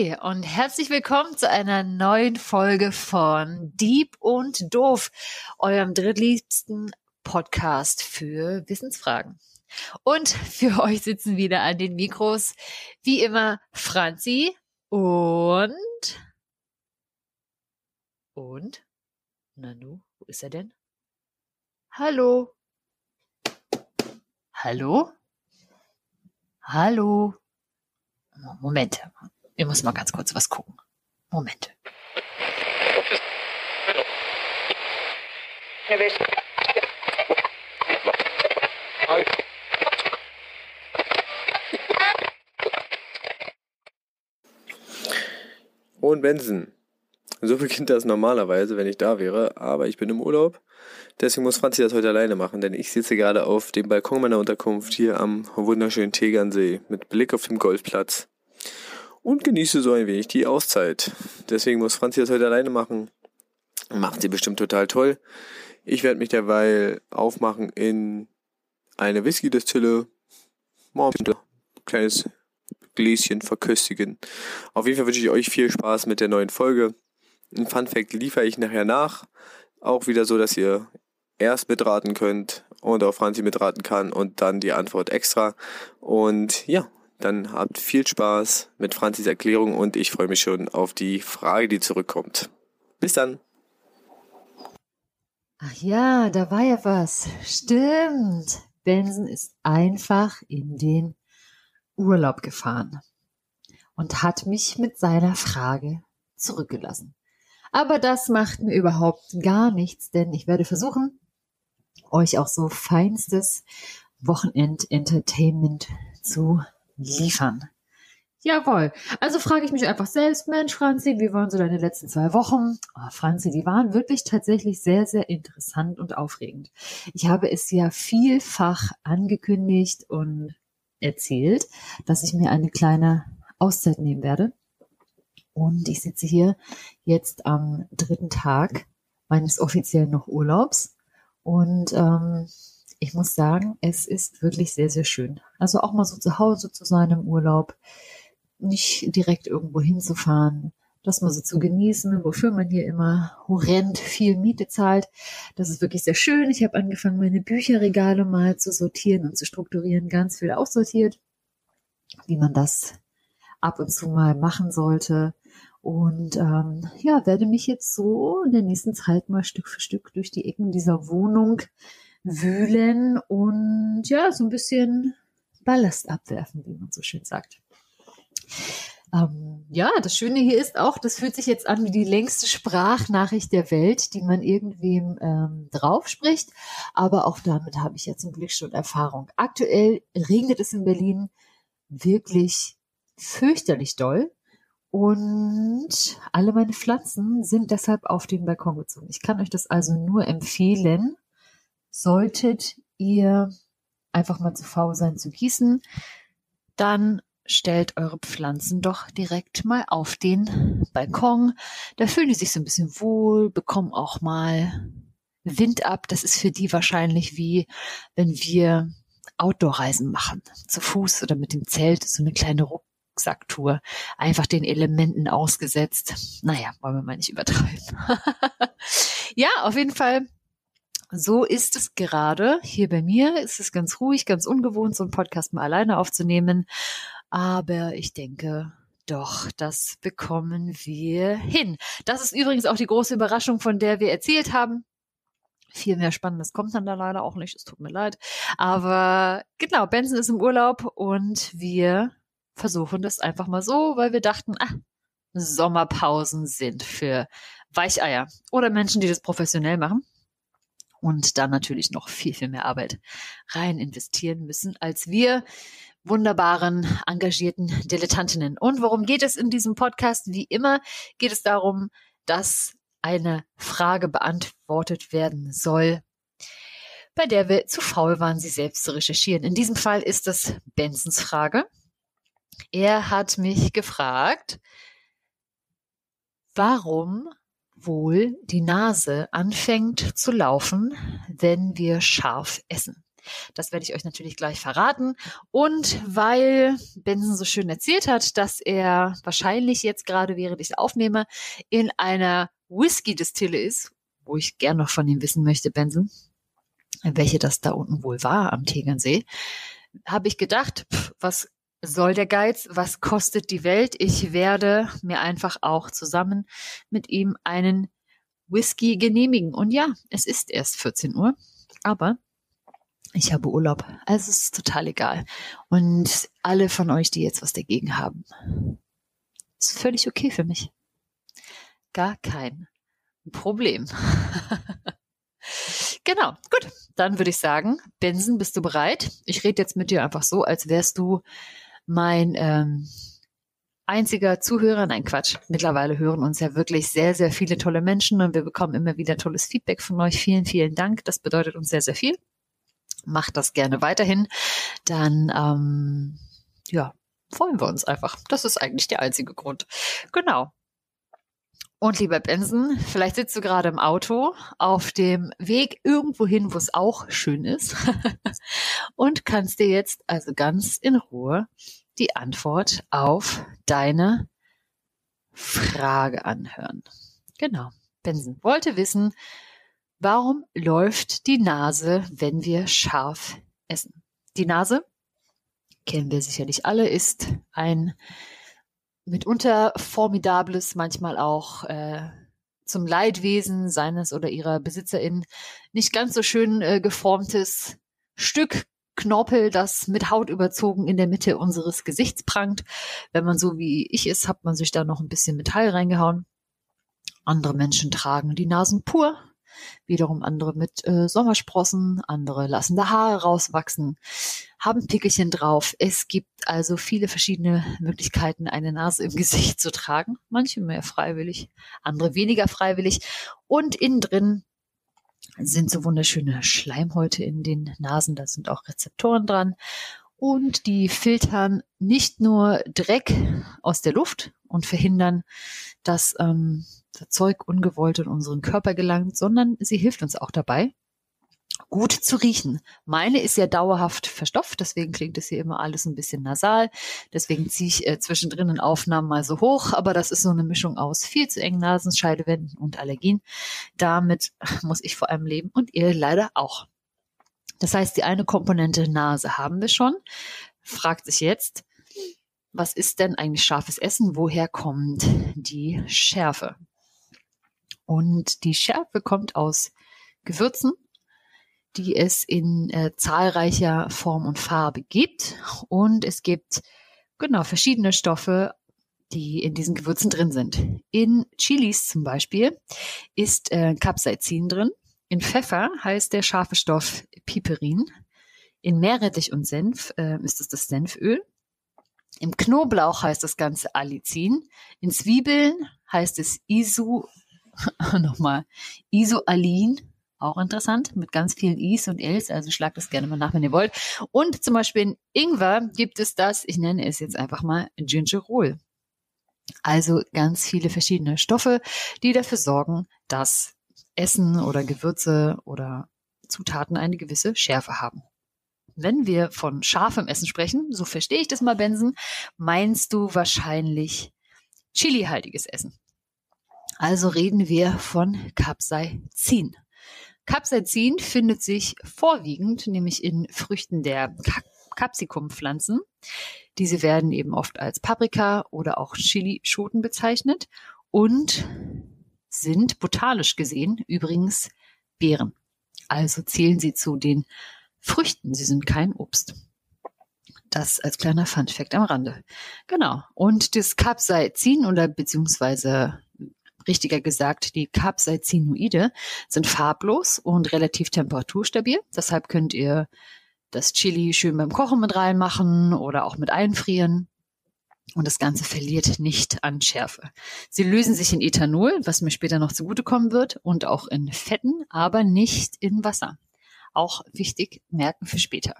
Und herzlich willkommen zu einer neuen Folge von Dieb und Doof, eurem drittliebsten Podcast für Wissensfragen. Und für euch sitzen wieder an den Mikros wie immer Franzi und und Nanu, wo ist er denn? Hallo. Hallo? Hallo? Moment. Wir müssen mal ganz kurz was gucken. Moment. Und Benson. So beginnt das normalerweise, wenn ich da wäre, aber ich bin im Urlaub. Deswegen muss Franzi das heute alleine machen, denn ich sitze gerade auf dem Balkon meiner Unterkunft hier am wunderschönen Tegernsee mit Blick auf den Golfplatz und genieße so ein wenig die Auszeit. Deswegen muss Franzi das heute alleine machen. Macht sie bestimmt total toll. Ich werde mich derweil aufmachen in eine Whisky-Destille. Mal ein kleines Gläschen verköstigen. Auf jeden Fall wünsche ich euch viel Spaß mit der neuen Folge. Ein Fun Fact liefere ich nachher nach. Auch wieder so, dass ihr erst mitraten könnt und auch Franzi mitraten kann und dann die Antwort extra. Und ja, dann habt viel Spaß mit Franzis Erklärung und ich freue mich schon auf die Frage, die zurückkommt. Bis dann. Ach ja, da war ja was. Stimmt. Benson ist einfach in den Urlaub gefahren und hat mich mit seiner Frage zurückgelassen. Aber das macht mir überhaupt gar nichts, denn ich werde versuchen, euch auch so feinstes Wochenend-Entertainment zu liefern. Jawohl. Also frage ich mich einfach selbst, Mensch, Franzi, wie waren so deine letzten zwei Wochen? Oh, Franzi, die waren wirklich tatsächlich sehr, sehr interessant und aufregend. Ich habe es ja vielfach angekündigt und erzählt, dass ich mir eine kleine Auszeit nehmen werde. Und ich sitze hier jetzt am dritten Tag meines offiziellen noch Urlaubs. Und ähm, ich muss sagen, es ist wirklich sehr, sehr schön. Also auch mal so zu Hause zu sein im Urlaub, nicht direkt irgendwo hinzufahren, das mal so zu genießen, wofür man hier immer horrend viel Miete zahlt. Das ist wirklich sehr schön. Ich habe angefangen, meine Bücherregale mal zu sortieren und zu strukturieren, ganz viel aussortiert, wie man das ab und zu mal machen sollte. Und ähm, ja, werde mich jetzt so in der nächsten Zeit mal Stück für Stück durch die Ecken dieser Wohnung wühlen und ja, so ein bisschen Ballast abwerfen, wie man so schön sagt. Ähm, ja, das Schöne hier ist auch, das fühlt sich jetzt an wie die längste Sprachnachricht der Welt, die man irgendwem ähm, drauf spricht. Aber auch damit habe ich ja zum Glück schon Erfahrung. Aktuell regnet es in Berlin wirklich fürchterlich doll. Und alle meine Pflanzen sind deshalb auf den Balkon gezogen. Ich kann euch das also nur empfehlen. Solltet ihr einfach mal zu faul sein zu gießen, dann stellt eure Pflanzen doch direkt mal auf den Balkon. Da fühlen die sich so ein bisschen wohl, bekommen auch mal Wind ab. Das ist für die wahrscheinlich wie, wenn wir Outdoor-Reisen machen, zu Fuß oder mit dem Zelt, so eine kleine Rucksacktour, einfach den Elementen ausgesetzt. Naja, wollen wir mal nicht übertreiben. ja, auf jeden Fall so ist es gerade. Hier bei mir ist es ganz ruhig, ganz ungewohnt, so einen Podcast mal alleine aufzunehmen. Aber ich denke, doch, das bekommen wir hin. Das ist übrigens auch die große Überraschung, von der wir erzählt haben. Viel mehr Spannendes kommt dann da leider auch nicht. Es tut mir leid. Aber genau, Benson ist im Urlaub und wir versuchen das einfach mal so, weil wir dachten, ah, Sommerpausen sind für Weicheier oder Menschen, die das professionell machen und dann natürlich noch viel, viel mehr Arbeit rein investieren müssen, als wir wunderbaren, engagierten Dilettantinnen. Und worum geht es in diesem Podcast? Wie immer geht es darum, dass eine Frage beantwortet werden soll, bei der wir zu faul waren, sie selbst zu recherchieren. In diesem Fall ist es Bensons Frage. Er hat mich gefragt, warum wohl die Nase anfängt zu laufen, wenn wir scharf essen. Das werde ich euch natürlich gleich verraten. Und weil Benson so schön erzählt hat, dass er wahrscheinlich jetzt gerade, während ich aufnehme, in einer Whisky-Distille ist, wo ich gern noch von ihm wissen möchte, Benson, welche das da unten wohl war am Tegernsee, habe ich gedacht, pff, was soll der Geiz? Was kostet die Welt? Ich werde mir einfach auch zusammen mit ihm einen Whisky genehmigen. Und ja, es ist erst 14 Uhr, aber ich habe Urlaub. Also es ist total egal. Und alle von euch, die jetzt was dagegen haben, ist völlig okay für mich. Gar kein Problem. genau, gut. Dann würde ich sagen, Benson, bist du bereit? Ich rede jetzt mit dir einfach so, als wärst du mein ähm, einziger Zuhörer. Nein, Quatsch. Mittlerweile hören uns ja wirklich sehr, sehr viele tolle Menschen und wir bekommen immer wieder tolles Feedback von euch. Vielen, vielen Dank. Das bedeutet uns sehr, sehr viel. Macht das gerne weiterhin. Dann, ähm, ja, freuen wir uns einfach. Das ist eigentlich der einzige Grund. Genau. Und lieber Benson, vielleicht sitzt du gerade im Auto auf dem Weg irgendwo hin, wo es auch schön ist und kannst dir jetzt also ganz in Ruhe die Antwort auf deine Frage anhören. Genau. Benson wollte wissen, warum läuft die Nase, wenn wir scharf essen? Die Nase, kennen wir sicherlich alle, ist ein mitunter formidables, manchmal auch äh, zum Leidwesen seines oder ihrer Besitzerin nicht ganz so schön äh, geformtes Stück Knorpel, das mit Haut überzogen in der Mitte unseres Gesichts prangt. Wenn man so wie ich ist, hat man sich da noch ein bisschen Metall reingehauen. Andere Menschen tragen die Nasen pur, wiederum andere mit äh, Sommersprossen, andere lassen da Haare rauswachsen, haben Pickelchen drauf. Es gibt also viele verschiedene Möglichkeiten, eine Nase im Gesicht zu tragen. Manche mehr freiwillig, andere weniger freiwillig. Und innen drin sind so wunderschöne Schleimhäute in den Nasen, da sind auch Rezeptoren dran. Und die filtern nicht nur Dreck aus der Luft und verhindern, dass ähm, das Zeug ungewollt in unseren Körper gelangt, sondern sie hilft uns auch dabei, gut zu riechen. Meine ist ja dauerhaft verstopft, deswegen klingt es hier immer alles ein bisschen nasal. Deswegen ziehe ich äh, zwischendrin in Aufnahmen mal so hoch, aber das ist so eine Mischung aus viel zu engen Nasenscheidewänden und Allergien. Damit muss ich vor allem leben und ihr leider auch. Das heißt, die eine Komponente Nase haben wir schon. Fragt sich jetzt, was ist denn eigentlich scharfes Essen? Woher kommt die Schärfe? Und die Schärfe kommt aus Gewürzen, die es in äh, zahlreicher Form und Farbe gibt. Und es gibt genau verschiedene Stoffe, die in diesen Gewürzen drin sind. In Chilis zum Beispiel ist äh, Capsaicin drin. In Pfeffer heißt der scharfe Stoff Piperin. In Meerrettich und Senf äh, ist es das Senföl. Im Knoblauch heißt das Ganze Allicin. In Zwiebeln heißt es Isu nochmal Isoalin, auch interessant, mit ganz vielen Is und Ls, also schlagt das gerne mal nach, wenn ihr wollt. Und zum Beispiel in Ingwer gibt es das, ich nenne es jetzt einfach mal Gingerol. Also ganz viele verschiedene Stoffe, die dafür sorgen, dass Essen oder Gewürze oder Zutaten eine gewisse Schärfe haben. Wenn wir von scharfem Essen sprechen, so verstehe ich das mal, Benson, meinst du wahrscheinlich chilihaltiges Essen. Also reden wir von Capsaicin. Capsaicin findet sich vorwiegend nämlich in Früchten der Capsikumpflanzen. Diese werden eben oft als Paprika oder auch Chilischoten bezeichnet und sind botanisch gesehen übrigens Beeren. Also zählen sie zu den Früchten. Sie sind kein Obst. Das als kleiner Funfact am Rande. Genau. Und das Capsaicin oder beziehungsweise richtiger gesagt, die Capsaicinoide sind farblos und relativ temperaturstabil. Deshalb könnt ihr das Chili schön beim Kochen mit reinmachen oder auch mit einfrieren. Und das Ganze verliert nicht an Schärfe. Sie lösen sich in Ethanol, was mir später noch zugutekommen wird, und auch in Fetten, aber nicht in Wasser. Auch wichtig, merken für später.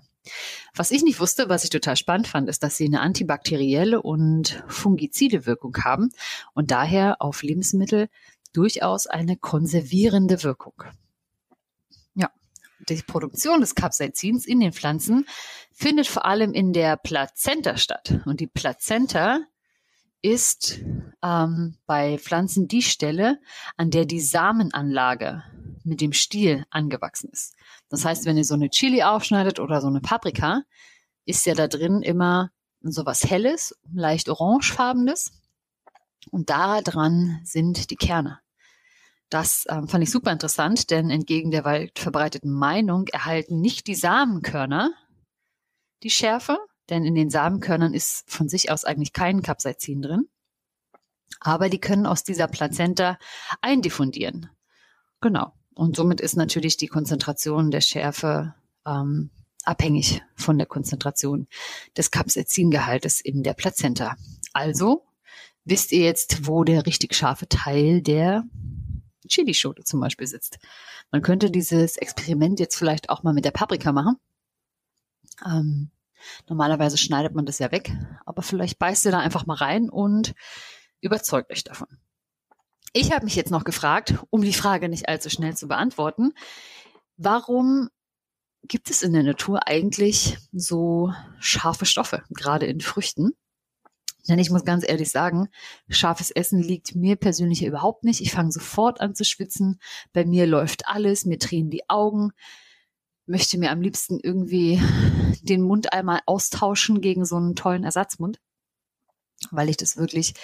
Was ich nicht wusste, was ich total spannend fand, ist, dass sie eine antibakterielle und fungizide Wirkung haben und daher auf Lebensmittel durchaus eine konservierende Wirkung. Die Produktion des Capsaicins in den Pflanzen findet vor allem in der Plazenta statt. Und die Plazenta ist ähm, bei Pflanzen die Stelle, an der die Samenanlage mit dem Stiel angewachsen ist. Das heißt, wenn ihr so eine Chili aufschneidet oder so eine Paprika, ist ja da drin immer so was Helles, leicht orangefarbenes. Und da dran sind die Kerne. Das ähm, fand ich super interessant, denn entgegen der weit verbreiteten Meinung erhalten nicht die Samenkörner die Schärfe, denn in den Samenkörnern ist von sich aus eigentlich kein Capsaicin drin. Aber die können aus dieser Plazenta eindiffundieren. Genau. Und somit ist natürlich die Konzentration der Schärfe ähm, abhängig von der Konzentration des Capsaicingehaltes in der Plazenta. Also wisst ihr jetzt, wo der richtig scharfe Teil der Chilischote zum Beispiel sitzt. Man könnte dieses Experiment jetzt vielleicht auch mal mit der Paprika machen. Ähm, normalerweise schneidet man das ja weg, aber vielleicht beißt ihr da einfach mal rein und überzeugt euch davon. Ich habe mich jetzt noch gefragt, um die Frage nicht allzu schnell zu beantworten, warum gibt es in der Natur eigentlich so scharfe Stoffe, gerade in Früchten? Denn ich muss ganz ehrlich sagen, scharfes Essen liegt mir persönlich überhaupt nicht. Ich fange sofort an zu schwitzen. Bei mir läuft alles, mir drehen die Augen. Möchte mir am liebsten irgendwie den Mund einmal austauschen gegen so einen tollen Ersatzmund, weil ich das wirklich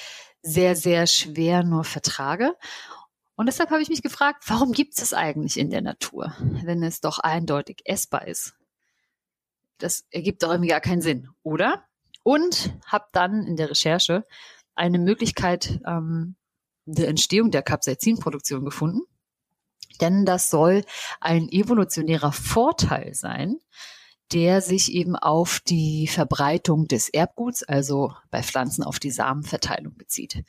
sehr, sehr schwer nur vertrage. Und deshalb habe ich mich gefragt, warum gibt es eigentlich in der Natur, wenn es doch eindeutig essbar ist? Das ergibt doch irgendwie gar keinen Sinn, oder? Und habe dann in der Recherche eine Möglichkeit ähm, der Entstehung der Capsaicinproduktion gefunden. Denn das soll ein evolutionärer Vorteil sein, der sich eben auf die Verbreitung des Erbguts, also bei Pflanzen auf die Samenverteilung bezieht.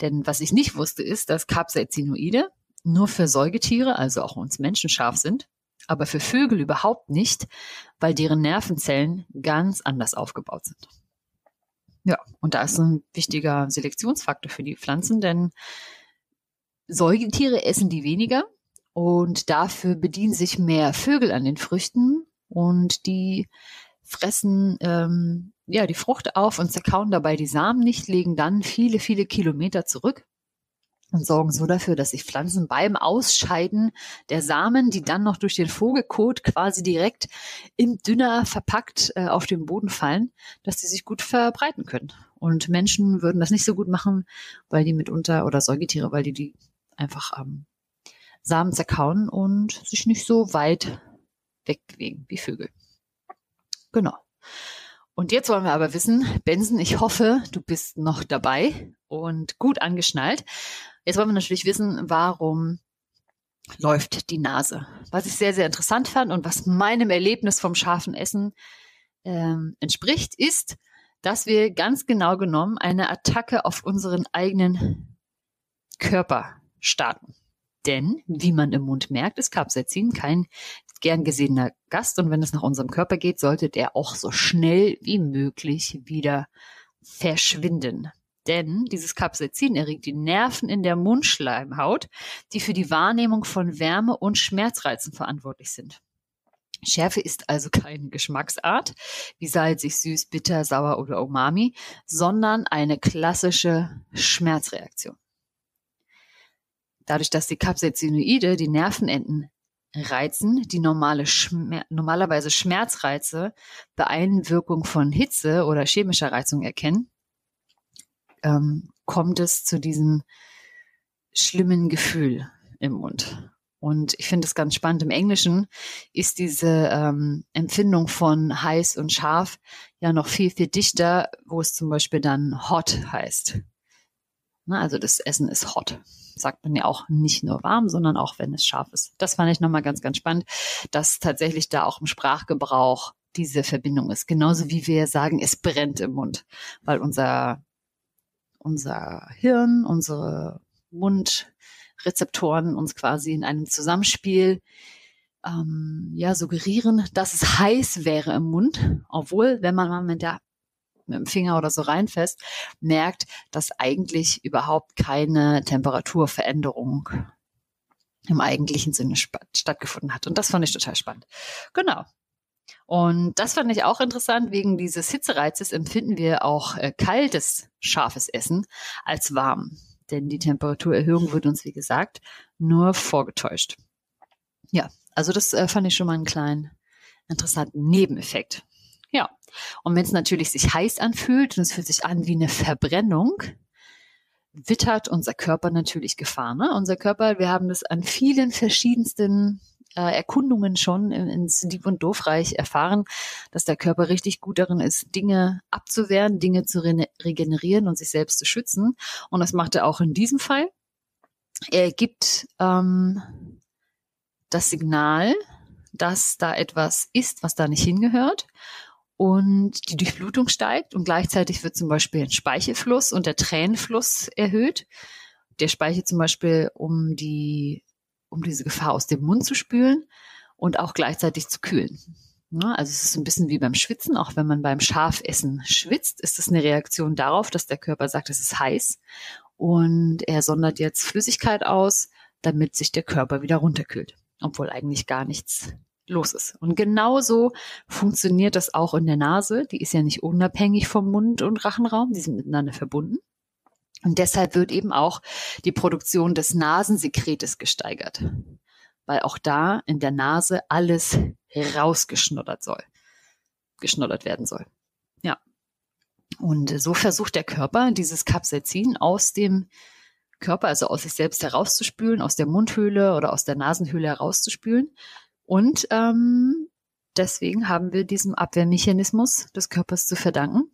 Denn was ich nicht wusste, ist, dass Capsaicinoide nur für Säugetiere, also auch uns Menschen scharf sind, aber für Vögel überhaupt nicht, weil deren Nervenzellen ganz anders aufgebaut sind. Ja, und da ist ein wichtiger Selektionsfaktor für die Pflanzen, denn Säugetiere essen die weniger und dafür bedienen sich mehr Vögel an den Früchten und die fressen ähm, ja die Frucht auf und zerkauen dabei die Samen nicht, legen dann viele, viele Kilometer zurück und sorgen so dafür, dass sich Pflanzen beim Ausscheiden der Samen, die dann noch durch den Vogelkot quasi direkt im Dünner verpackt äh, auf den Boden fallen, dass sie sich gut verbreiten können. Und Menschen würden das nicht so gut machen, weil die mitunter oder Säugetiere, weil die die einfach ähm, Samen zerkauen und sich nicht so weit wegbewegen wie Vögel. Genau. Und jetzt wollen wir aber wissen, Benson, ich hoffe, du bist noch dabei und gut angeschnallt. Jetzt wollen wir natürlich wissen, warum läuft die Nase. Was ich sehr, sehr interessant fand und was meinem Erlebnis vom scharfen Essen ähm, entspricht, ist, dass wir ganz genau genommen eine Attacke auf unseren eigenen Körper starten. Denn, wie man im Mund merkt, ist Capsaicin kein gern gesehener Gast und wenn es nach unserem Körper geht, sollte der auch so schnell wie möglich wieder verschwinden. Denn dieses Capsaicin erregt die Nerven in der Mundschleimhaut, die für die Wahrnehmung von Wärme und Schmerzreizen verantwortlich sind. Schärfe ist also keine Geschmacksart, wie salzig, süß, bitter, sauer oder umami, sondern eine klassische Schmerzreaktion. Dadurch, dass die Capsaicinoide die Nervenenden reizen, die normale Schmer normalerweise Schmerzreize bei Einwirkung von Hitze oder chemischer Reizung erkennen, ähm, kommt es zu diesem schlimmen Gefühl im Mund. Und ich finde es ganz spannend. Im Englischen ist diese ähm, Empfindung von heiß und scharf ja noch viel, viel dichter, wo es zum Beispiel dann hot heißt. Na, also das Essen ist hot. Sagt man ja auch nicht nur warm, sondern auch wenn es scharf ist. Das fand ich nochmal ganz, ganz spannend, dass tatsächlich da auch im Sprachgebrauch diese Verbindung ist. Genauso wie wir sagen, es brennt im Mund, weil unser, unser Hirn, unsere Mundrezeptoren uns quasi in einem Zusammenspiel ähm, ja, suggerieren, dass es heiß wäre im Mund, obwohl, wenn man mal mit der mit dem Finger oder so reinfasst, merkt, dass eigentlich überhaupt keine Temperaturveränderung im eigentlichen Sinne stattgefunden hat. Und das fand ich total spannend. Genau. Und das fand ich auch interessant. Wegen dieses Hitzereizes empfinden wir auch äh, kaltes, scharfes Essen als warm. Denn die Temperaturerhöhung wird uns, wie gesagt, nur vorgetäuscht. Ja, also das äh, fand ich schon mal einen kleinen interessanten Nebeneffekt. Ja, und wenn es natürlich sich heiß anfühlt und es fühlt sich an wie eine Verbrennung, wittert unser Körper natürlich Gefahr. Ne? Unser Körper, wir haben das an vielen verschiedensten äh, Erkundungen schon ins Dieb- und Doofreich erfahren, dass der Körper richtig gut darin ist, Dinge abzuwehren, Dinge zu re regenerieren und sich selbst zu schützen. Und das macht er auch in diesem Fall. Er gibt ähm, das Signal, dass da etwas ist, was da nicht hingehört und die Durchblutung steigt und gleichzeitig wird zum Beispiel ein Speichelfluss und der Tränenfluss erhöht. Der Speichel zum Beispiel, um die, um diese Gefahr aus dem Mund zu spülen und auch gleichzeitig zu kühlen. Also es ist ein bisschen wie beim Schwitzen, auch wenn man beim Schafessen schwitzt, ist es eine Reaktion darauf, dass der Körper sagt, es ist heiß und er sondert jetzt Flüssigkeit aus, damit sich der Körper wieder runterkühlt, obwohl eigentlich gar nichts los ist. Und genauso funktioniert das auch in der Nase. Die ist ja nicht unabhängig vom Mund- und Rachenraum, die sind miteinander verbunden. Und deshalb wird eben auch die Produktion des Nasensekretes gesteigert, weil auch da in der Nase alles rausgeschnoddert soll, geschnoddert werden soll. Ja. Und so versucht der Körper, dieses Capsaicin aus dem Körper, also aus sich selbst herauszuspülen, aus der Mundhöhle oder aus der Nasenhöhle herauszuspülen. Und ähm, deswegen haben wir diesem Abwehrmechanismus des Körpers zu verdanken,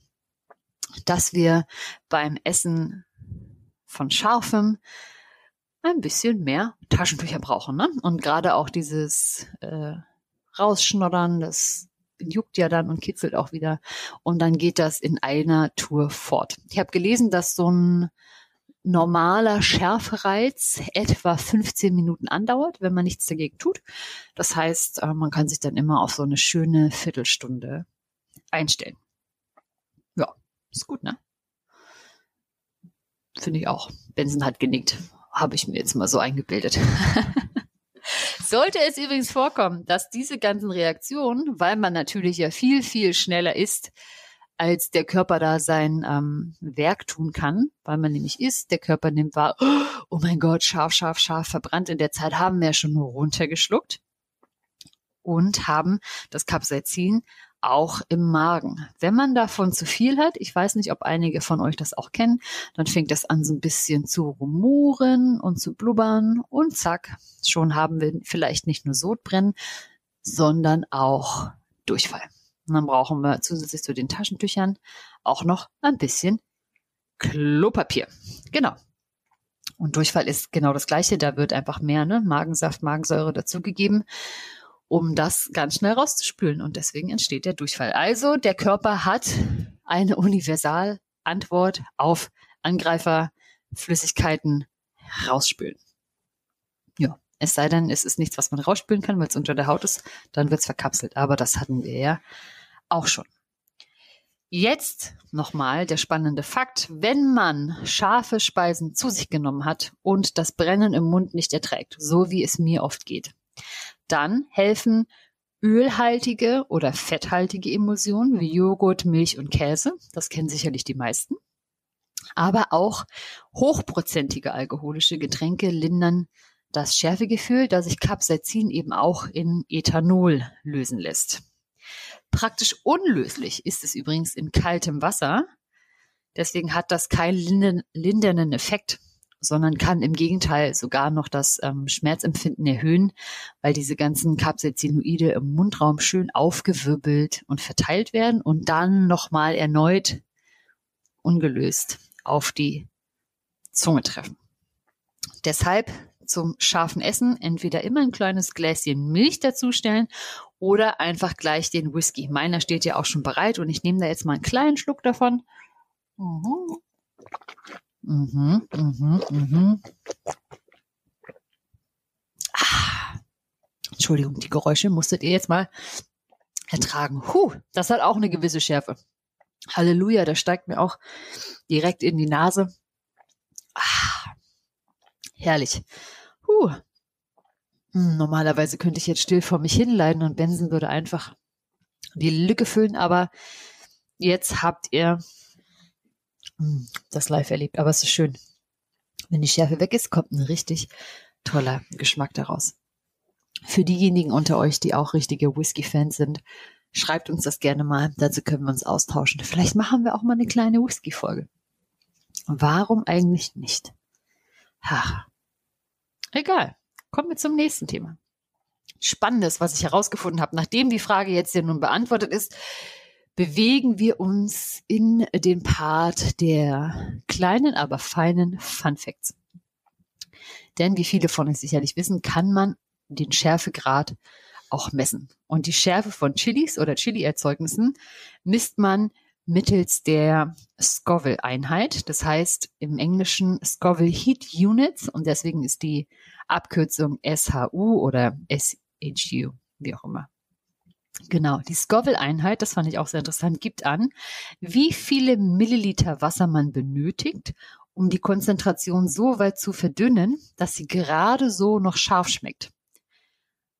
dass wir beim Essen von Scharfem ein bisschen mehr Taschentücher brauchen. Ne? Und gerade auch dieses äh, Rausschnoddern, das juckt ja dann und kitzelt auch wieder. Und dann geht das in einer Tour fort. Ich habe gelesen, dass so ein normaler Schärfereiz etwa 15 Minuten andauert, wenn man nichts dagegen tut. Das heißt, äh, man kann sich dann immer auf so eine schöne Viertelstunde einstellen. Ja, ist gut, ne? Finde ich auch. Benson hat genickt. Habe ich mir jetzt mal so eingebildet. Sollte es übrigens vorkommen, dass diese ganzen Reaktionen, weil man natürlich ja viel, viel schneller ist, als der Körper da sein ähm, Werk tun kann, weil man nämlich isst, der Körper nimmt wahr, oh mein Gott, scharf, scharf, scharf, verbrannt. In der Zeit haben wir ja schon nur runtergeschluckt und haben das Capsaicin auch im Magen. Wenn man davon zu viel hat, ich weiß nicht, ob einige von euch das auch kennen, dann fängt das an so ein bisschen zu rumoren und zu blubbern und zack, schon haben wir vielleicht nicht nur Sodbrennen, sondern auch Durchfall. Und dann brauchen wir zusätzlich zu den Taschentüchern auch noch ein bisschen Klopapier. Genau. Und Durchfall ist genau das Gleiche. Da wird einfach mehr ne? Magensaft, Magensäure dazugegeben, um das ganz schnell rauszuspülen. Und deswegen entsteht der Durchfall. Also der Körper hat eine Universalantwort auf Angreiferflüssigkeiten rausspülen. Ja. Es sei denn, es ist nichts, was man rausspülen kann, weil es unter der Haut ist, dann wird es verkapselt. Aber das hatten wir ja auch schon. Jetzt nochmal der spannende Fakt. Wenn man scharfe Speisen zu sich genommen hat und das Brennen im Mund nicht erträgt, so wie es mir oft geht, dann helfen ölhaltige oder fetthaltige Emulsionen wie Joghurt, Milch und Käse. Das kennen sicherlich die meisten. Aber auch hochprozentige alkoholische Getränke lindern das Schärfegefühl, da sich Capsaicin eben auch in Ethanol lösen lässt. Praktisch unlöslich ist es übrigens in kaltem Wasser. Deswegen hat das keinen lindernden Effekt, sondern kann im Gegenteil sogar noch das ähm, Schmerzempfinden erhöhen, weil diese ganzen Capsaicinoide im Mundraum schön aufgewirbelt und verteilt werden und dann nochmal erneut ungelöst auf die Zunge treffen. Deshalb zum scharfen Essen entweder immer ein kleines Gläschen Milch dazustellen oder einfach gleich den Whisky. Meiner steht ja auch schon bereit und ich nehme da jetzt mal einen kleinen Schluck davon. Mhm. Mhm, mhm, mhm. Ah. Entschuldigung, die Geräusche musstet ihr jetzt mal ertragen. Huh, das hat auch eine gewisse Schärfe. Halleluja, das steigt mir auch direkt in die Nase. Ah, herrlich. Puh. Hm, normalerweise könnte ich jetzt still vor mich hinleiden und Benson würde einfach die Lücke füllen, aber jetzt habt ihr das live erlebt. Aber es ist schön. Wenn die Schärfe weg ist, kommt ein richtig toller Geschmack daraus. Für diejenigen unter euch, die auch richtige Whisky-Fans sind, schreibt uns das gerne mal. Dazu können wir uns austauschen. Vielleicht machen wir auch mal eine kleine Whisky-Folge. Warum eigentlich nicht? Ha. Egal. Kommen wir zum nächsten Thema. Spannendes, was ich herausgefunden habe, nachdem die Frage jetzt ja nun beantwortet ist, bewegen wir uns in den Part der kleinen, aber feinen Fun Facts. Denn wie viele von euch sicherlich wissen, kann man den Schärfegrad auch messen. Und die Schärfe von Chilis oder Chili-Erzeugnissen misst man mittels der Scoville-Einheit. Das heißt im Englischen Scoville Heat Units und deswegen ist die Abkürzung SHU oder SHU, wie auch immer. Genau, die Scoville-Einheit, das fand ich auch sehr interessant, gibt an, wie viele Milliliter Wasser man benötigt, um die Konzentration so weit zu verdünnen, dass sie gerade so noch scharf schmeckt.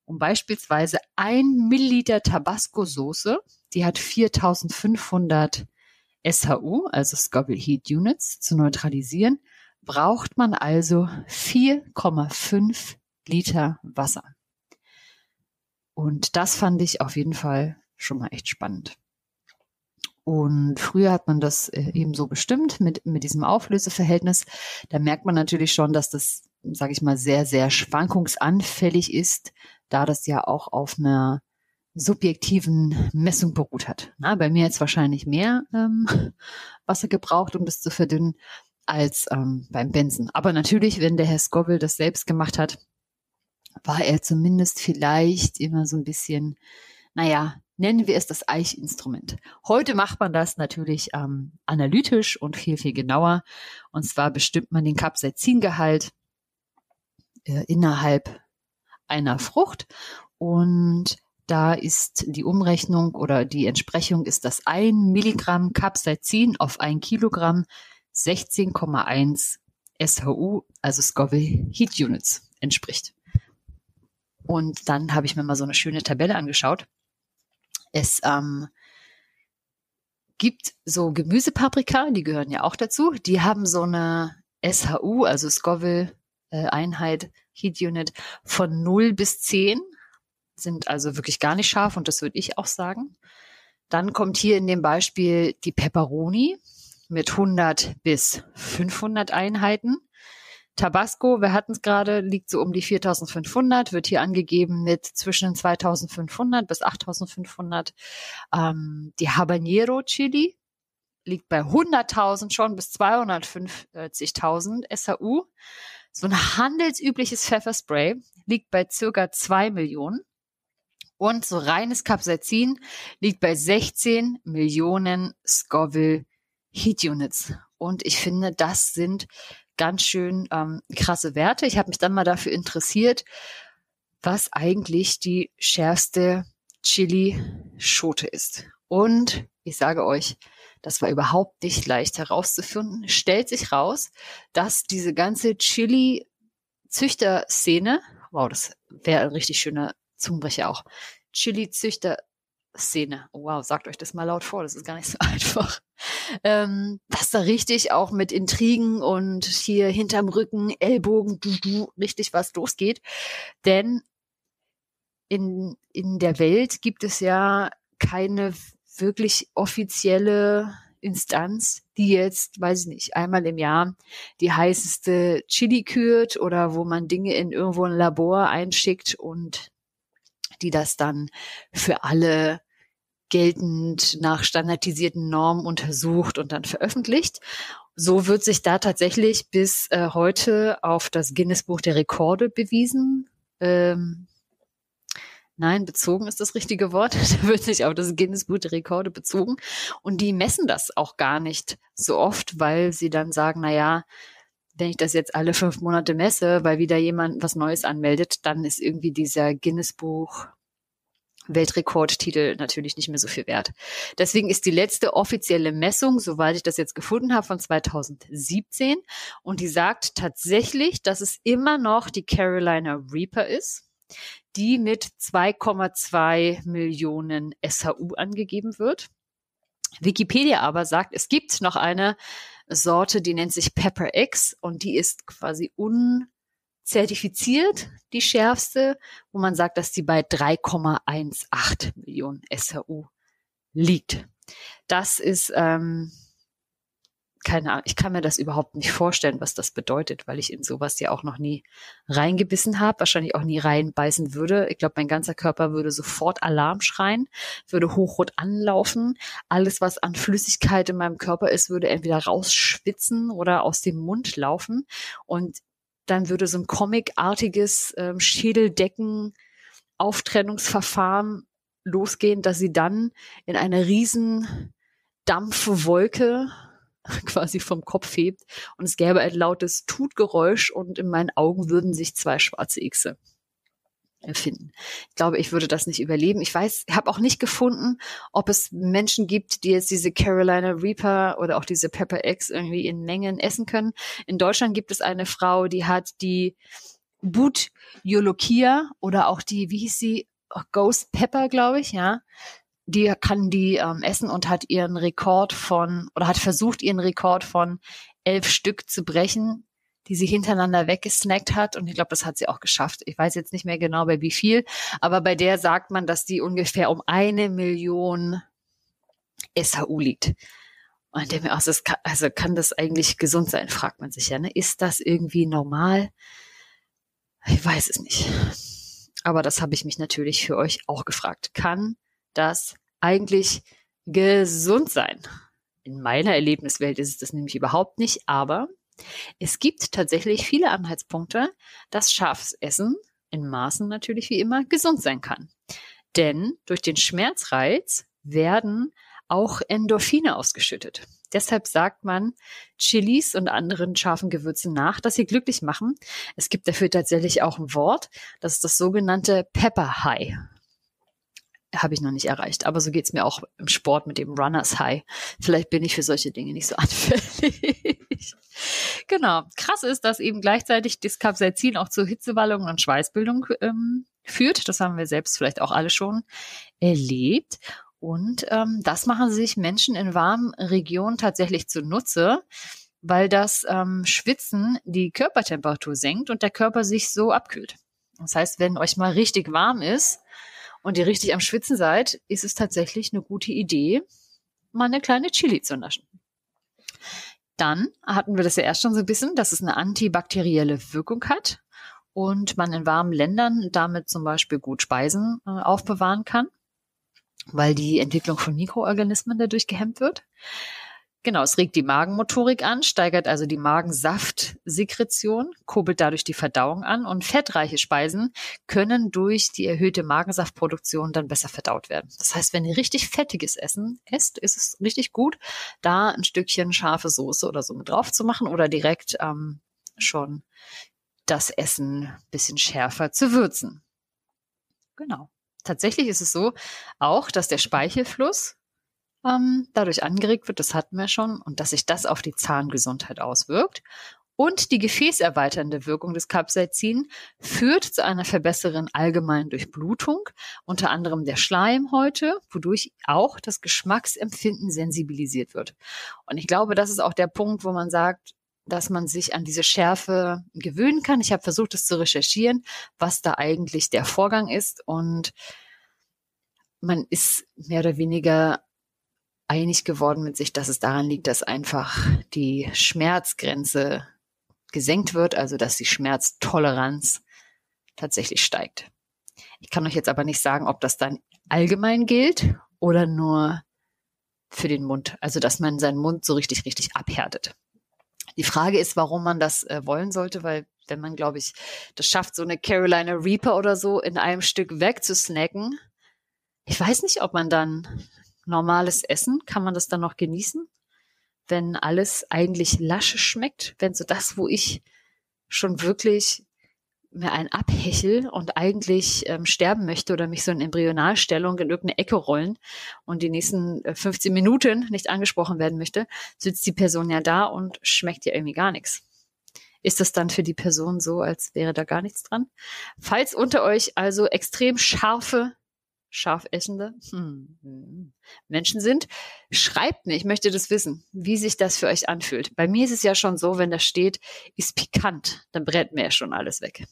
Um beispielsweise ein Milliliter Tabasco-Soße, die hat 4500 SHU, also Scoville Heat Units, zu neutralisieren, braucht man also 4,5 Liter Wasser. Und das fand ich auf jeden Fall schon mal echt spannend. Und früher hat man das äh, eben so bestimmt mit, mit diesem Auflöseverhältnis. Da merkt man natürlich schon, dass das, sage ich mal, sehr, sehr schwankungsanfällig ist, da das ja auch auf einer subjektiven Messung beruht hat. Na, bei mir jetzt wahrscheinlich mehr ähm, Wasser gebraucht, um das zu verdünnen, als ähm, beim Benson. Aber natürlich, wenn der Herr Scoville das selbst gemacht hat, war er zumindest vielleicht immer so ein bisschen, naja, nennen wir es das Eichinstrument. Heute macht man das natürlich ähm, analytisch und viel, viel genauer. Und zwar bestimmt man den Capsaicingehalt äh, innerhalb einer Frucht und da ist die Umrechnung oder die Entsprechung ist das ein Milligramm Capsaicin auf ein Kilogramm 16,1 SHU, also Scoville Heat Units entspricht. Und dann habe ich mir mal so eine schöne Tabelle angeschaut. Es ähm, gibt so Gemüsepaprika, die gehören ja auch dazu. Die haben so eine SHU, also Scoville äh, Heat Unit von 0 bis 10, sind also wirklich gar nicht scharf und das würde ich auch sagen. Dann kommt hier in dem Beispiel die Pepperoni mit 100 bis 500 Einheiten. Tabasco, wir hatten es gerade, liegt so um die 4500, wird hier angegeben mit zwischen 2500 bis 8500. Ähm, die Habanero Chili liegt bei 100.000 schon bis 250.000 SAU. So ein handelsübliches Pfefferspray liegt bei circa 2 Millionen. Und so reines Capsaicin liegt bei 16 Millionen Scoville Heat Units. Und ich finde, das sind ganz schön ähm, krasse Werte. Ich habe mich dann mal dafür interessiert, was eigentlich die schärfste Chili-Schote ist. Und ich sage euch, das war überhaupt nicht leicht herauszufinden. Stellt sich raus, dass diese ganze Chili-Züchter-Szene, wow, das wäre ein richtig schöner Zungenbrecher auch, Chili-Züchter Szene. Oh, wow, sagt euch das mal laut vor, das ist gar nicht so einfach. Ähm, dass da richtig auch mit Intrigen und hier hinterm Rücken, Ellbogen, du, du, richtig was losgeht. Denn in, in der Welt gibt es ja keine wirklich offizielle Instanz, die jetzt, weiß ich nicht, einmal im Jahr die heißeste Chili kürt oder wo man Dinge in irgendwo ein Labor einschickt und die das dann für alle geltend nach standardisierten Normen untersucht und dann veröffentlicht. So wird sich da tatsächlich bis äh, heute auf das Guinness Buch der Rekorde bewiesen. Ähm, nein, bezogen ist das richtige Wort. da wird sich auf das Guinness Buch der Rekorde bezogen. Und die messen das auch gar nicht so oft, weil sie dann sagen, na ja, wenn ich das jetzt alle fünf Monate messe, weil wieder jemand was Neues anmeldet, dann ist irgendwie dieser Guinness Buch Weltrekordtitel natürlich nicht mehr so viel wert. Deswegen ist die letzte offizielle Messung, soweit ich das jetzt gefunden habe, von 2017 und die sagt tatsächlich, dass es immer noch die Carolina Reaper ist. die mit 2,2 Millionen SHU angegeben wird. Wikipedia aber sagt, es gibt noch eine Sorte, die nennt sich Pepper X und die ist quasi unzertifiziert, die schärfste, wo man sagt, dass die bei 3,18 Millionen SHU liegt. Das ist ähm, keine Ahnung, ich kann mir das überhaupt nicht vorstellen, was das bedeutet, weil ich in sowas ja auch noch nie reingebissen habe, wahrscheinlich auch nie reinbeißen würde. Ich glaube, mein ganzer Körper würde sofort Alarm schreien, würde hochrot anlaufen. Alles, was an Flüssigkeit in meinem Körper ist, würde entweder rausschwitzen oder aus dem Mund laufen. Und dann würde so ein comicartiges ähm, Schädeldecken Auftrennungsverfahren losgehen, dass sie dann in einer riesen Dampfwolke quasi vom Kopf hebt und es gäbe ein lautes Tutgeräusch und in meinen Augen würden sich zwei schwarze Xe erfinden. Ich glaube, ich würde das nicht überleben. Ich weiß, habe auch nicht gefunden, ob es Menschen gibt, die jetzt diese Carolina Reaper oder auch diese Pepper X irgendwie in Mengen essen können. In Deutschland gibt es eine Frau, die hat die But Yolokia oder auch die, wie hieß sie, Ghost Pepper, glaube ich, ja die kann die ähm, essen und hat ihren Rekord von oder hat versucht ihren Rekord von elf Stück zu brechen, die sie hintereinander weggesnackt hat und ich glaube, das hat sie auch geschafft. Ich weiß jetzt nicht mehr genau bei wie viel, aber bei der sagt man, dass die ungefähr um eine Million SHU liegt. Und der mir aus, kann, also kann das eigentlich gesund sein, fragt man sich ja. Ne? Ist das irgendwie normal? Ich weiß es nicht. Aber das habe ich mich natürlich für euch auch gefragt. Kann das eigentlich gesund sein? In meiner Erlebniswelt ist es das nämlich überhaupt nicht, aber es gibt tatsächlich viele Anhaltspunkte, dass Schafsessen in Maßen natürlich wie immer gesund sein kann. Denn durch den Schmerzreiz werden auch Endorphine ausgeschüttet. Deshalb sagt man Chilis und anderen scharfen Gewürzen nach, dass sie glücklich machen. Es gibt dafür tatsächlich auch ein Wort, das ist das sogenannte Pepper High habe ich noch nicht erreicht. Aber so geht's mir auch im Sport mit dem Runners High. Vielleicht bin ich für solche Dinge nicht so anfällig. genau. Krass ist, dass eben gleichzeitig das Capsaicin auch zur Hitzewallung und Schweißbildung ähm, führt. Das haben wir selbst vielleicht auch alle schon erlebt. Und ähm, das machen sich Menschen in warmen Regionen tatsächlich zunutze, weil das ähm, Schwitzen die Körpertemperatur senkt und der Körper sich so abkühlt. Das heißt, wenn euch mal richtig warm ist, und ihr richtig am Schwitzen seid, ist es tatsächlich eine gute Idee, mal eine kleine Chili zu naschen. Dann hatten wir das ja erst schon so ein bisschen, dass es eine antibakterielle Wirkung hat und man in warmen Ländern damit zum Beispiel gut Speisen äh, aufbewahren kann, weil die Entwicklung von Mikroorganismen dadurch gehemmt wird. Genau, es regt die Magenmotorik an, steigert also die Magensaftsekretion, kurbelt dadurch die Verdauung an und fettreiche Speisen können durch die erhöhte Magensaftproduktion dann besser verdaut werden. Das heißt, wenn ihr richtig fettiges Essen esst, ist es richtig gut, da ein Stückchen scharfe Soße oder so mit drauf zu machen oder direkt ähm, schon das Essen bisschen schärfer zu würzen. Genau. Tatsächlich ist es so auch, dass der Speichelfluss ähm, dadurch angeregt wird, das hatten wir schon, und dass sich das auf die Zahngesundheit auswirkt. Und die gefäßerweiternde Wirkung des Capsaicin führt zu einer verbesserten allgemeinen Durchblutung, unter anderem der Schleimhäute, wodurch auch das Geschmacksempfinden sensibilisiert wird. Und ich glaube, das ist auch der Punkt, wo man sagt, dass man sich an diese Schärfe gewöhnen kann. Ich habe versucht, es zu recherchieren, was da eigentlich der Vorgang ist. Und man ist mehr oder weniger einig geworden mit sich, dass es daran liegt, dass einfach die Schmerzgrenze gesenkt wird, also dass die Schmerztoleranz tatsächlich steigt. Ich kann euch jetzt aber nicht sagen, ob das dann allgemein gilt oder nur für den Mund, also dass man seinen Mund so richtig, richtig abhärtet. Die Frage ist, warum man das äh, wollen sollte, weil wenn man, glaube ich, das schafft, so eine Carolina Reaper oder so in einem Stück wegzusnacken, ich weiß nicht, ob man dann normales Essen? Kann man das dann noch genießen? Wenn alles eigentlich lasche schmeckt? Wenn so das, wo ich schon wirklich mir einen abhechel und eigentlich ähm, sterben möchte oder mich so in Embryonalstellung in irgendeine Ecke rollen und die nächsten 15 äh, Minuten nicht angesprochen werden möchte, sitzt die Person ja da und schmeckt ja irgendwie gar nichts. ist das dann für die Person so, als wäre da gar nichts dran. Falls unter euch also extrem scharfe, scharf essende hm, Menschen sind, schreibt mir, ich möchte das wissen, wie sich das für euch anfühlt. Bei mir ist es ja schon so, wenn da steht, ist pikant, dann brennt mir ja schon alles weg.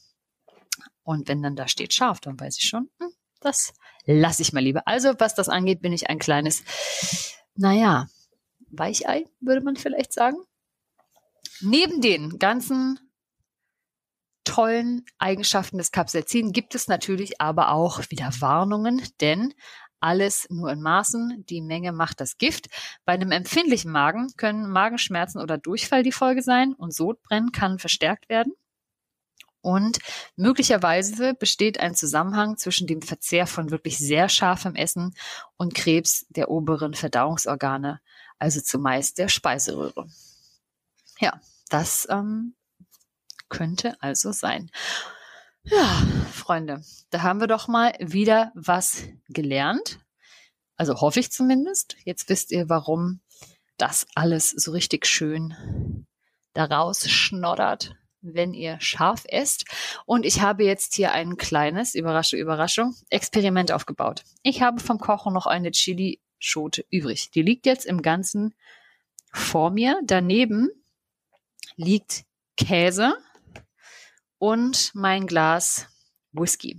Und wenn dann da steht scharf, dann weiß ich schon, hm, das lasse ich mal lieber. Also, was das angeht, bin ich ein kleines, naja, Weichei, würde man vielleicht sagen. Neben den ganzen tollen Eigenschaften des Capsaicin gibt es natürlich aber auch wieder Warnungen, denn alles nur in Maßen, die Menge macht das Gift. Bei einem empfindlichen Magen können Magenschmerzen oder Durchfall die Folge sein und Sodbrennen kann verstärkt werden. Und möglicherweise besteht ein Zusammenhang zwischen dem Verzehr von wirklich sehr scharfem Essen und Krebs der oberen Verdauungsorgane, also zumeist der Speiseröhre. Ja, das ähm, könnte also sein. Ja, Freunde, da haben wir doch mal wieder was gelernt. Also hoffe ich zumindest. Jetzt wisst ihr, warum das alles so richtig schön daraus schnoddert, wenn ihr scharf esst. Und ich habe jetzt hier ein kleines, Überraschung, Überraschung, Experiment aufgebaut. Ich habe vom Kochen noch eine Chili-Schote übrig. Die liegt jetzt im Ganzen vor mir. Daneben liegt Käse und mein Glas Whisky.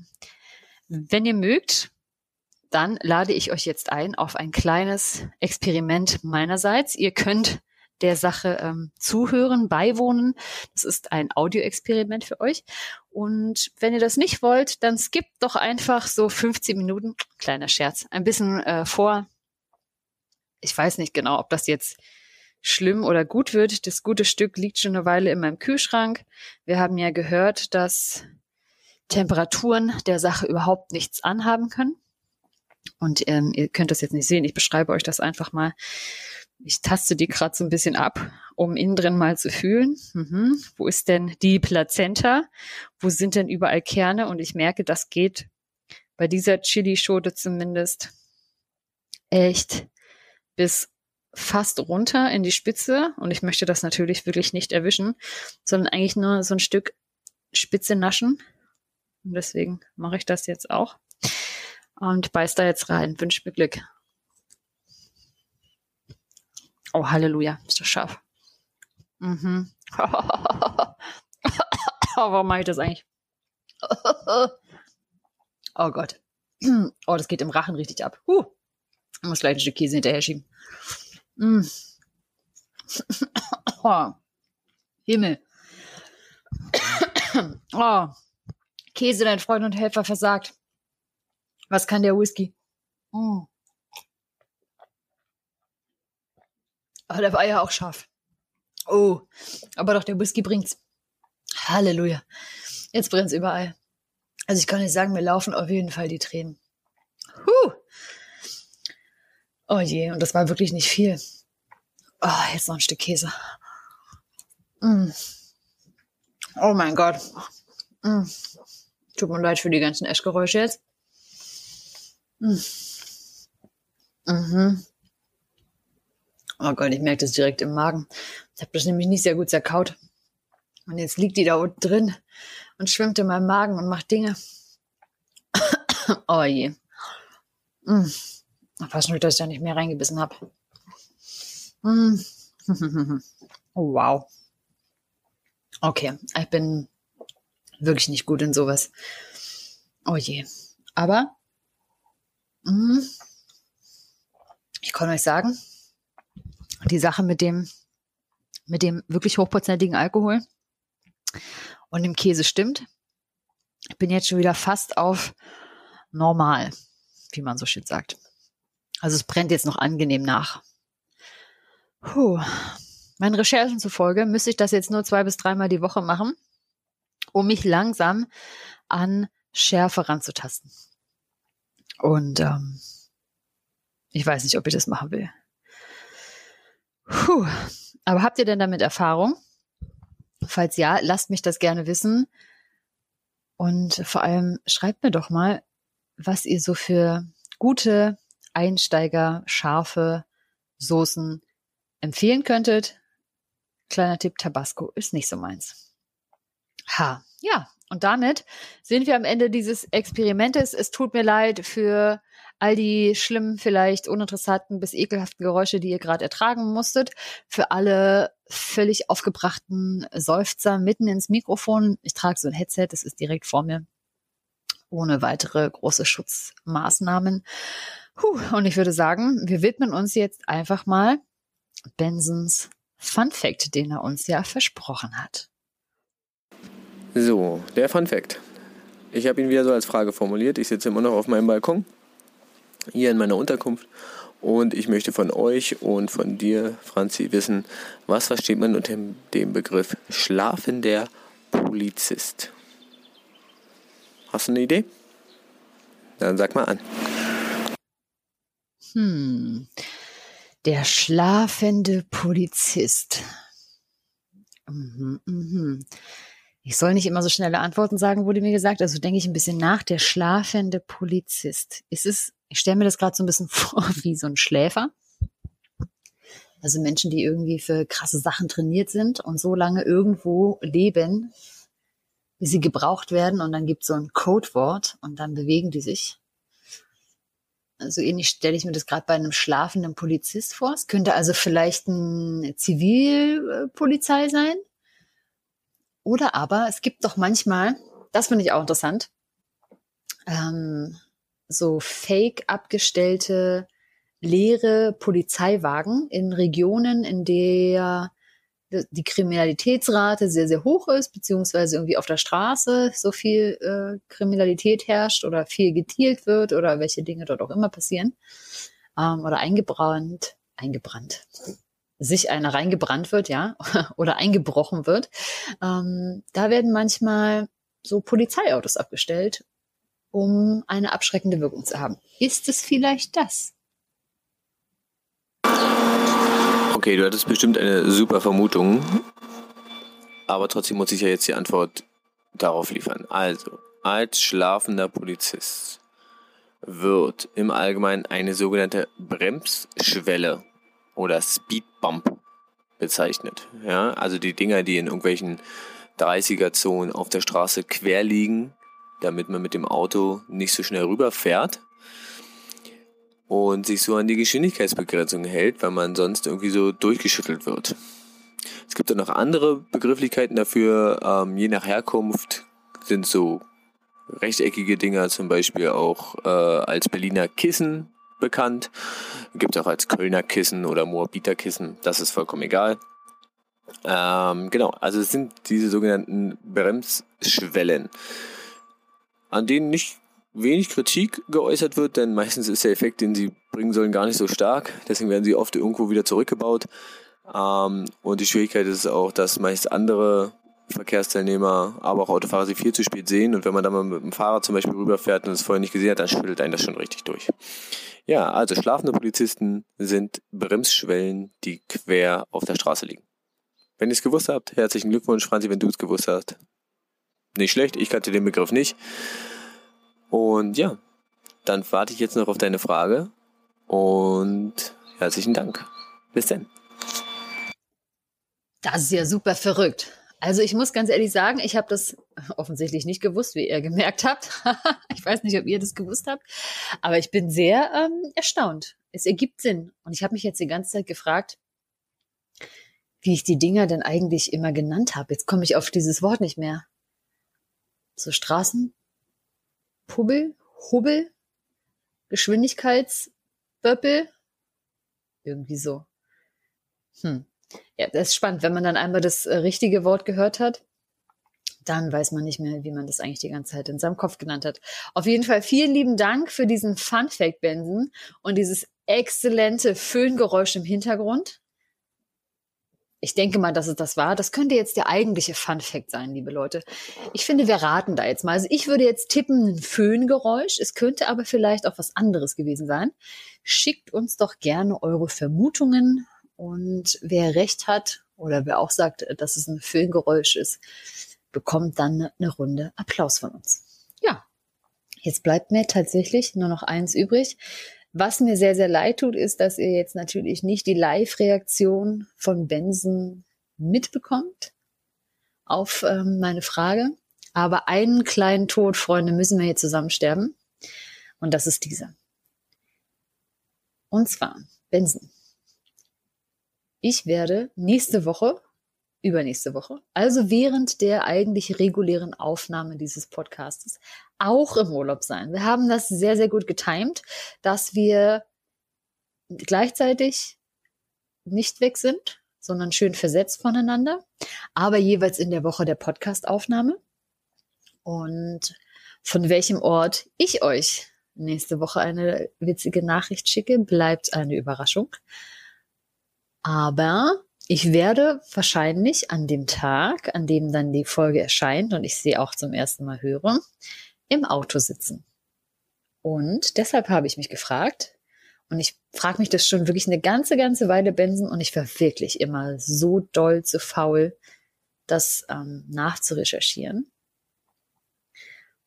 Wenn ihr mögt, dann lade ich euch jetzt ein auf ein kleines Experiment meinerseits. Ihr könnt der Sache ähm, zuhören, beiwohnen. Das ist ein Audioexperiment für euch. Und wenn ihr das nicht wollt, dann skippt doch einfach so 15 Minuten, kleiner Scherz, ein bisschen äh, vor. Ich weiß nicht genau, ob das jetzt schlimm oder gut wird. Das gute Stück liegt schon eine Weile in meinem Kühlschrank. Wir haben ja gehört, dass Temperaturen der Sache überhaupt nichts anhaben können. Und ähm, ihr könnt das jetzt nicht sehen. Ich beschreibe euch das einfach mal. Ich taste die gerade so ein bisschen ab, um innen drin mal zu fühlen. Mhm. Wo ist denn die Plazenta? Wo sind denn überall Kerne? Und ich merke, das geht bei dieser Chili-Schote zumindest echt bis fast runter in die Spitze. Und ich möchte das natürlich wirklich nicht erwischen, sondern eigentlich nur so ein Stück Spitze naschen. Und deswegen mache ich das jetzt auch. Und beiß da jetzt rein. Wünsch mir Glück. Oh, Halleluja, ist das scharf. Mhm. Warum mache ich das eigentlich? oh Gott. Oh, das geht im Rachen richtig ab. Huh. Ich muss gleich ein Stück Käse hinterher schieben. Mm. oh. Himmel. oh. Käse, dein Freund und Helfer versagt. Was kann der Whisky? Oh. Aber der war ja auch scharf. Oh, aber doch der Whisky bringt's. Halleluja. Jetzt brennt's überall. Also ich kann nicht sagen, mir laufen auf jeden Fall die Tränen. Huh. Oh je, und das war wirklich nicht viel. Oh, jetzt noch ein Stück Käse. Mm. Oh mein Gott. Mm. Tut mir leid für die ganzen Essgeräusche jetzt. Mm. Mhm. Oh Gott, ich merke das direkt im Magen. Ich habe das nämlich nicht sehr gut zerkaut. Und jetzt liegt die da unten drin und schwimmt in meinem Magen und macht Dinge. oh je. Mm. Fast nur, dass ich da nicht mehr reingebissen habe. Mm. oh, wow. Okay, ich bin wirklich nicht gut in sowas. Oh je. Aber mm, ich kann euch sagen, die Sache mit dem, mit dem wirklich hochprozentigen Alkohol und dem Käse stimmt. Ich bin jetzt schon wieder fast auf normal, wie man so schön sagt. Also es brennt jetzt noch angenehm nach. Puh. Meinen Recherchen zufolge müsste ich das jetzt nur zwei bis dreimal die Woche machen, um mich langsam an Schärfe ranzutasten. Und ähm, ich weiß nicht, ob ich das machen will. Puh. Aber habt ihr denn damit Erfahrung? Falls ja, lasst mich das gerne wissen. Und vor allem schreibt mir doch mal, was ihr so für gute Einsteiger, scharfe Soßen empfehlen könntet. Kleiner Tipp, Tabasco ist nicht so meins. Ha, ja. Und damit sind wir am Ende dieses Experimentes. Es tut mir leid für all die schlimmen, vielleicht uninteressanten bis ekelhaften Geräusche, die ihr gerade ertragen musstet. Für alle völlig aufgebrachten Seufzer mitten ins Mikrofon. Ich trage so ein Headset, das ist direkt vor mir. Ohne weitere große Schutzmaßnahmen. Puh, und ich würde sagen, wir widmen uns jetzt einfach mal Bensons Fun Fact, den er uns ja versprochen hat. So, der Fun Fact. Ich habe ihn wieder so als Frage formuliert. Ich sitze immer noch auf meinem Balkon, hier in meiner Unterkunft. Und ich möchte von euch und von dir, Franzi, wissen, was versteht man unter dem Begriff schlafender Polizist? Hast du eine Idee? Dann sag mal an. Hm. Der schlafende Polizist. Mhm, mhm. Ich soll nicht immer so schnelle Antworten sagen, wurde mir gesagt. Also denke ich ein bisschen nach. Der schlafende Polizist. Ist es, ich stelle mir das gerade so ein bisschen vor wie so ein Schläfer. Also Menschen, die irgendwie für krasse Sachen trainiert sind und so lange irgendwo leben, wie sie gebraucht werden und dann gibt es so ein Codewort und dann bewegen die sich. Also ähnlich stelle ich mir das gerade bei einem schlafenden Polizist vor. Es könnte also vielleicht eine Zivilpolizei sein. Oder aber es gibt doch manchmal, das finde ich auch interessant, ähm, so fake abgestellte leere Polizeiwagen in Regionen, in der die Kriminalitätsrate sehr, sehr hoch ist, beziehungsweise irgendwie auf der Straße so viel äh, Kriminalität herrscht oder viel gedealt wird oder welche Dinge dort auch immer passieren. Ähm, oder eingebrannt, eingebrannt, sich einer reingebrannt wird, ja, oder eingebrochen wird. Ähm, da werden manchmal so Polizeiautos abgestellt, um eine abschreckende Wirkung zu haben. Ist es vielleicht das? Okay, du hattest bestimmt eine super Vermutung, aber trotzdem muss ich ja jetzt die Antwort darauf liefern. Also, als schlafender Polizist wird im Allgemeinen eine sogenannte Bremsschwelle oder Speedbump bezeichnet. Ja, also die Dinger, die in irgendwelchen 30er-Zonen auf der Straße quer liegen, damit man mit dem Auto nicht so schnell rüberfährt und sich so an die Geschwindigkeitsbegrenzung hält, weil man sonst irgendwie so durchgeschüttelt wird. Es gibt auch noch andere Begrifflichkeiten dafür, ähm, je nach Herkunft sind so rechteckige Dinger zum Beispiel auch äh, als Berliner Kissen bekannt. Gibt auch als Kölner Kissen oder Moabiter Kissen, das ist vollkommen egal. Ähm, genau, also es sind diese sogenannten Bremsschwellen, an denen nicht wenig Kritik geäußert wird, denn meistens ist der Effekt, den sie bringen sollen, gar nicht so stark. Deswegen werden sie oft irgendwo wieder zurückgebaut. Ähm, und die Schwierigkeit ist auch, dass meist andere Verkehrsteilnehmer, aber auch Autofahrer sie viel zu spät sehen. Und wenn man dann mal mit dem Fahrrad zum Beispiel rüberfährt und es vorher nicht gesehen hat, dann schüttelt einen das schon richtig durch. Ja, also schlafende Polizisten sind Bremsschwellen, die quer auf der Straße liegen. Wenn ihr es gewusst habt, herzlichen Glückwunsch, Franzi, wenn du es gewusst hast. Nicht schlecht, ich kannte den Begriff nicht. Und ja, dann warte ich jetzt noch auf deine Frage und herzlichen Dank. Bis dann. Das ist ja super verrückt. Also ich muss ganz ehrlich sagen, ich habe das offensichtlich nicht gewusst, wie ihr gemerkt habt. ich weiß nicht, ob ihr das gewusst habt, aber ich bin sehr ähm, erstaunt. Es ergibt Sinn. Und ich habe mich jetzt die ganze Zeit gefragt, wie ich die Dinger denn eigentlich immer genannt habe. Jetzt komme ich auf dieses Wort nicht mehr. So Straßen, Pubbel, Hubbel, Geschwindigkeitsböppel, irgendwie so. Hm. Ja, das ist spannend. Wenn man dann einmal das äh, richtige Wort gehört hat, dann weiß man nicht mehr, wie man das eigentlich die ganze Zeit in seinem Kopf genannt hat. Auf jeden Fall vielen lieben Dank für diesen Fun Fact, Benson, und dieses exzellente Föhngeräusch im Hintergrund. Ich denke mal, dass es das war. Das könnte jetzt der eigentliche Fun Fact sein, liebe Leute. Ich finde, wir raten da jetzt mal. Also ich würde jetzt tippen ein Föhngeräusch. Es könnte aber vielleicht auch was anderes gewesen sein. Schickt uns doch gerne eure Vermutungen und wer recht hat oder wer auch sagt, dass es ein Föhngeräusch ist, bekommt dann eine Runde Applaus von uns. Ja, jetzt bleibt mir tatsächlich nur noch eins übrig. Was mir sehr, sehr leid tut, ist, dass ihr jetzt natürlich nicht die Live-Reaktion von Benson mitbekommt. auf ähm, meine Frage. Aber einen kleinen Tod, Freunde, müssen wir hier zusammen sterben. Und das ist dieser. Und zwar, Benson. Ich werde nächste Woche, übernächste Woche, also während der eigentlich regulären Aufnahme dieses Podcastes, auch im Urlaub sein. Wir haben das sehr, sehr gut getimt, dass wir gleichzeitig nicht weg sind, sondern schön versetzt voneinander, aber jeweils in der Woche der Podcastaufnahme. Und von welchem Ort ich euch nächste Woche eine witzige Nachricht schicke, bleibt eine Überraschung. Aber ich werde wahrscheinlich an dem Tag, an dem dann die Folge erscheint und ich sie auch zum ersten Mal höre, im Auto sitzen. Und deshalb habe ich mich gefragt, und ich frage mich das schon wirklich eine ganze, ganze Weile, Benson, und ich war wirklich immer so doll zu faul, das ähm, nachzurecherchieren.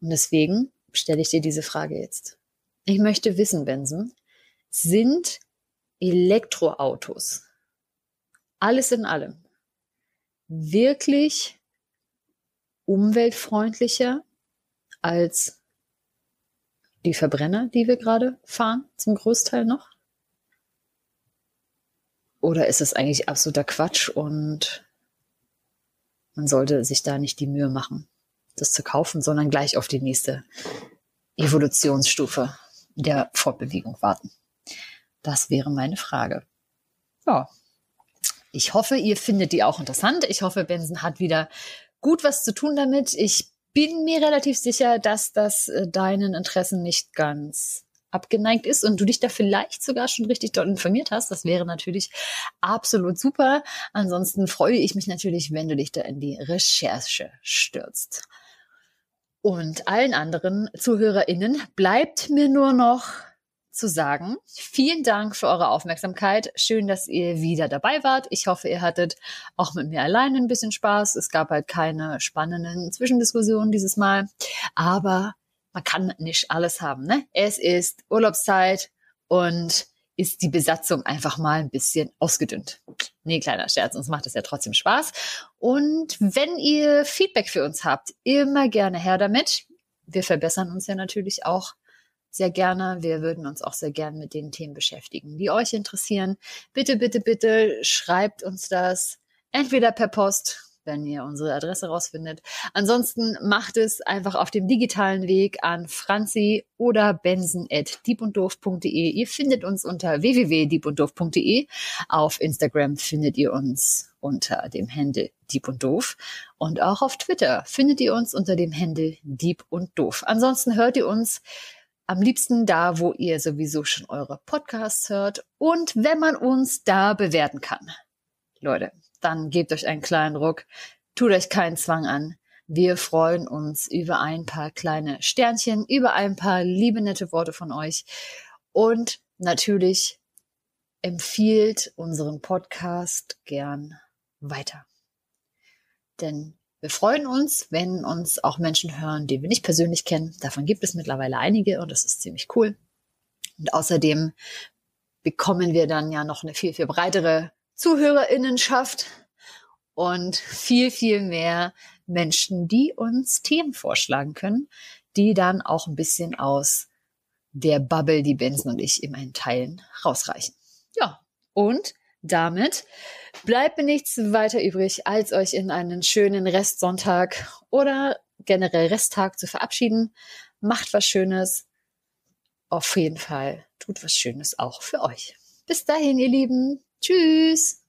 Und deswegen stelle ich dir diese Frage jetzt. Ich möchte wissen, Benson, sind Elektroautos alles in allem wirklich umweltfreundlicher als die Verbrenner, die wir gerade fahren, zum Großteil noch? Oder ist es eigentlich absoluter Quatsch und man sollte sich da nicht die Mühe machen, das zu kaufen, sondern gleich auf die nächste Evolutionsstufe der Fortbewegung warten? Das wäre meine Frage. Ja, ich hoffe, ihr findet die auch interessant. Ich hoffe, Benson hat wieder gut was zu tun damit. Ich bin mir relativ sicher, dass das äh, deinen Interessen nicht ganz abgeneigt ist und du dich da vielleicht sogar schon richtig dort informiert hast. Das wäre natürlich absolut super. Ansonsten freue ich mich natürlich, wenn du dich da in die Recherche stürzt. Und allen anderen ZuhörerInnen bleibt mir nur noch zu sagen. Vielen Dank für eure Aufmerksamkeit. Schön, dass ihr wieder dabei wart. Ich hoffe, ihr hattet auch mit mir alleine ein bisschen Spaß. Es gab halt keine spannenden Zwischendiskussionen dieses Mal. Aber man kann nicht alles haben. Ne? Es ist Urlaubszeit und ist die Besatzung einfach mal ein bisschen ausgedünnt. Nee, kleiner Scherz, uns macht es ja trotzdem Spaß. Und wenn ihr Feedback für uns habt, immer gerne her damit. Wir verbessern uns ja natürlich auch sehr gerne. Wir würden uns auch sehr gerne mit den Themen beschäftigen, die euch interessieren. Bitte, bitte, bitte schreibt uns das entweder per Post, wenn ihr unsere Adresse rausfindet. Ansonsten macht es einfach auf dem digitalen Weg an franzi oder benson at diebunddoof.de. Ihr findet uns unter www.diebunddoof.de. Auf Instagram findet ihr uns unter dem Handle Dieb und Doof. Und auch auf Twitter findet ihr uns unter dem Handle Dieb und Doof. Ansonsten hört ihr uns am liebsten da, wo ihr sowieso schon eure Podcasts hört und wenn man uns da bewerten kann. Leute, dann gebt euch einen kleinen Ruck, tut euch keinen Zwang an. Wir freuen uns über ein paar kleine Sternchen, über ein paar liebe nette Worte von euch und natürlich empfiehlt unseren Podcast gern weiter. Denn wir freuen uns, wenn uns auch Menschen hören, die wir nicht persönlich kennen. Davon gibt es mittlerweile einige und das ist ziemlich cool. Und außerdem bekommen wir dann ja noch eine viel, viel breitere Zuhörerinnenschaft und viel, viel mehr Menschen, die uns Themen vorschlagen können, die dann auch ein bisschen aus der Bubble, die Benson und ich immerhin teilen, rausreichen. Ja, und damit bleibt mir nichts weiter übrig, als euch in einen schönen Restsonntag oder generell Resttag zu verabschieden. Macht was Schönes. Auf jeden Fall tut was Schönes auch für euch. Bis dahin, ihr Lieben. Tschüss.